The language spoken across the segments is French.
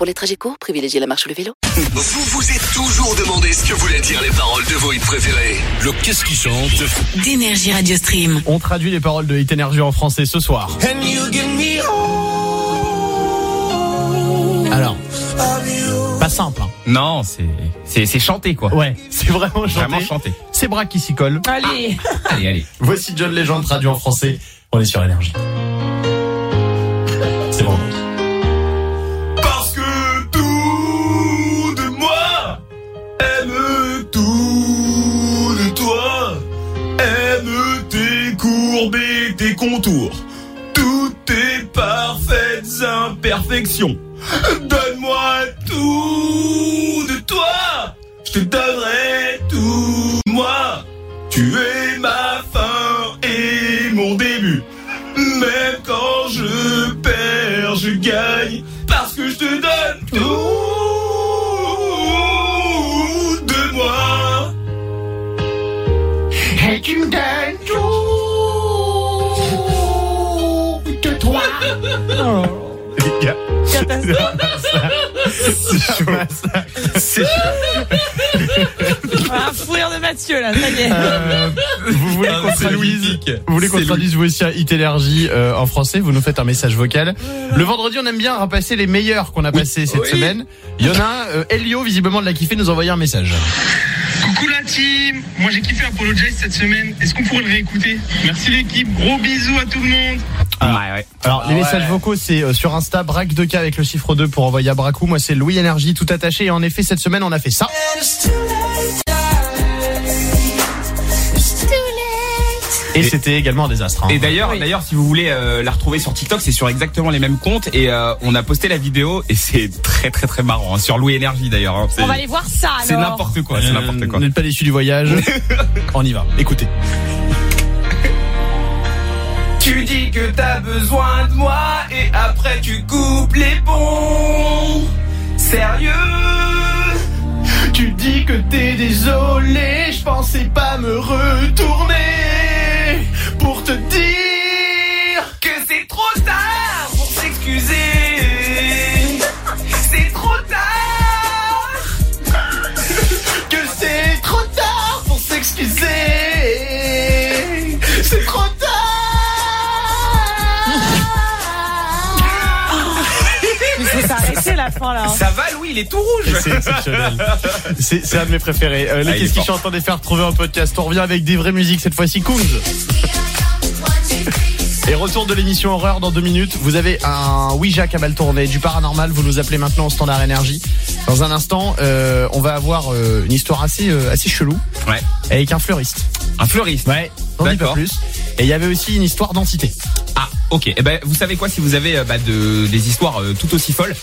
Pour les trajets courts, privilégiez la marche ou le vélo. Vous vous êtes toujours demandé ce que voulaient dire les paroles de vos hits préférés. Le Qu'est-ce qui chante d'énergie Radio Stream. On traduit les paroles de Hit Energy en français ce soir. Alors, pas simple. Hein. Non, c'est c'est c'est chanté quoi. Ouais, c'est vraiment chanté. Vraiment chanté. C'est bras qui s'y colle. Allez. Allez, allez. Voici John Legend traduit en français. On est sur énergie. Et tes contours, toutes tes parfaites imperfections. Donne-moi tout de toi, je te donnerai tout moi. Tu es ma fin et mon début. Même quand je perds, je gagne. Parce que je te donne tout c'est Un fou rire de Mathieu là, ça y est. Euh, vous voulez Ah, qu'on c'est traduise, Louisique. vous voulez qu'on C'est traduise vous aussi à Energy euh, en français Vous nous faites un message vocal. Le vendredi, on aime bien repasser les meilleurs qu'on a passés cette Oui. semaine. Il y en a un, euh, Elio, visiblement de la kiffé, nous a envoyé un message. Coucou la team Moi j'ai kiffé Apologize cette semaine. Est-ce qu'on pourrait le réécouter? Merci l'équipe, gros bisous à tout le monde Ouais, ouais. Alors, les Ah ouais. messages vocaux, c'est euh, sur Insta, Braque 2K avec le chiffre 2 pour envoyer à Bracou. Moi, c'est Louis Énergie, tout attaché. Et en effet, cette semaine, on a fait ça. Et c'était également un désastre. hein. Et d'ailleurs, d'ailleurs, si vous voulez euh, la retrouver sur TikTok, c'est sur exactement les mêmes comptes et euh, on a posté la vidéo et c'est très très très marrant hein, sur Louis Énergie d'ailleurs. hein. On va aller voir ça alors. C'est n'importe quoi, c'est n'importe quoi. Vous n'êtes pas déçu du voyage. on y va. Écoutez. Tu dis que t'as besoin de moi et après tu coupes les ponts. Sérieux? Tu dis que t'es désolé, je pensais pas me retourner fin là. hein. Ça va Louis, il est tout rouge. C'est exceptionnel. C'est un de mes préférés. Euh, les Ah, Qu'est-ce qui chantent en faire retrouver un podcast. On revient avec des vraies musiques cette fois-ci. Kunz. Et retour de l'émission horreur dans deux minutes. Vous avez un Ouija qui a mal tourné, du paranormal. Vous nous appelez maintenant au standard énergie. Dans un instant, euh, on va avoir euh, une histoire assez euh, assez chelou Ouais. avec un fleuriste. Un fleuriste. Ouais. J'en dis pas D'accord. plus. Et il y avait aussi une histoire d'entité. Ok. Eh ben, vous savez quoi, si vous avez euh, bah, de, des histoires euh, tout aussi folles,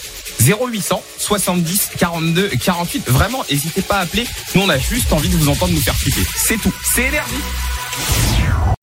0800 70 42 48. Vraiment, n'hésitez pas à appeler. Nous, on a juste envie de vous entendre nous faire flipper. C'est tout. C'est énergie.